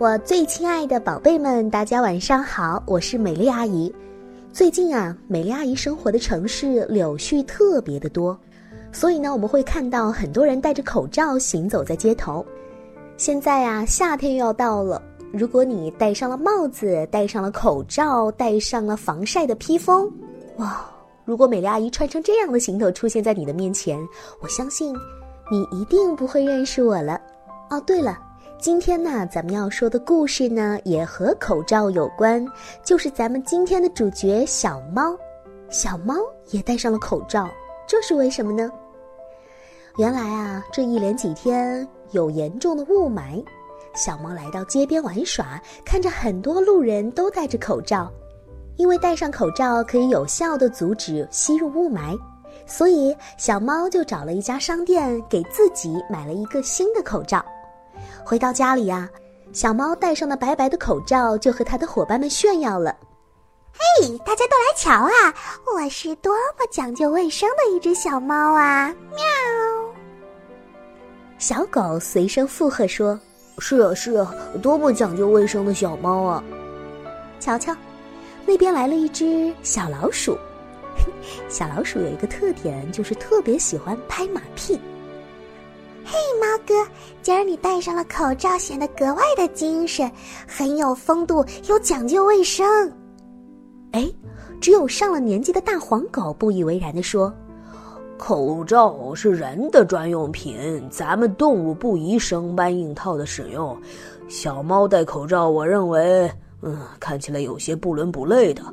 我最亲爱的宝贝们，大家晚上好，我是美丽阿姨。最近啊，美丽阿姨生活的城市柳絮特别的多，所以呢，我们会看到很多人戴着口罩行走在街头。现在啊，夏天又要到了，如果你戴上了帽子，戴上了口罩，戴上了防晒的披风，哇！如果美丽阿姨穿成这样的行头出现在你的面前，我相信你一定不会认识我了。哦，对了。今天呢，咱们要说的故事呢，也和口罩有关，就是咱们今天的主角小猫。小猫也戴上了口罩，这是为什么呢？原来啊，这一连几天有严重的雾霾，小猫来到街边玩耍，看着很多路人都戴着口罩，因为戴上口罩可以有效的阻止吸入雾霾，所以小猫就找了一家商店，给自己买了一个新的口罩。回到家里呀，小猫戴上了白白的口罩，就和它的伙伴们炫耀了：“嘿，大家都来瞧啊！我是多么讲究卫生的一只小猫啊！”喵。小狗随声附和说：“是啊，是啊，多么讲究卫生的小猫啊！”瞧瞧，那边来了一只小老鼠。小老鼠有一个特点，就是特别喜欢拍马屁。嘿，猫哥，今儿你戴上了口罩，显得格外的精神，很有风度，又讲究卫生。哎，只有上了年纪的大黄狗不以为然的说：“口罩是人的专用品，咱们动物不宜生搬硬套的使用。小猫戴口罩，我认为，嗯，看起来有些不伦不类的。”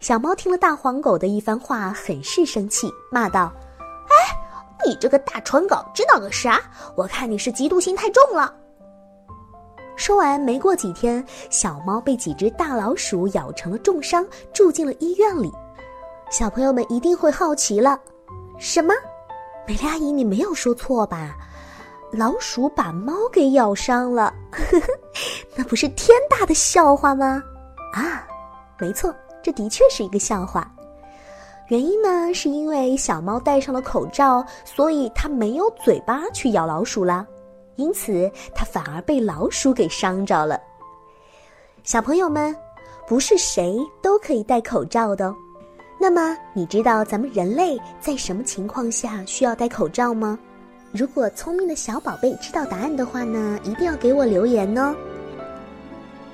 小猫听了大黄狗的一番话，很是生气，骂道。你这个大蠢狗，知道个啥？我看你是嫉妒心太重了。说完，没过几天，小猫被几只大老鼠咬成了重伤，住进了医院里。小朋友们一定会好奇了：什么？美丽阿姨，你没有说错吧？老鼠把猫给咬伤了，那不是天大的笑话吗？啊，没错，这的确是一个笑话。原因呢，是因为小猫戴上了口罩，所以它没有嘴巴去咬老鼠啦，因此它反而被老鼠给伤着了。小朋友们，不是谁都可以戴口罩的哦。那么，你知道咱们人类在什么情况下需要戴口罩吗？如果聪明的小宝贝知道答案的话呢，一定要给我留言哦。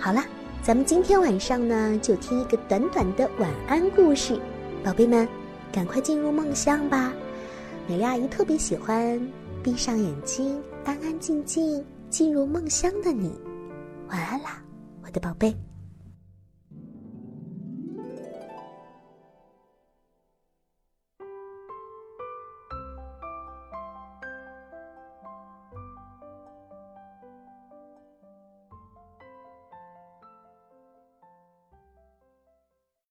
好啦，咱们今天晚上呢，就听一个短短的晚安故事。宝贝们，赶快进入梦乡吧！美丽阿姨特别喜欢闭上眼睛，安安静静进入梦乡的你。晚安啦，我的宝贝。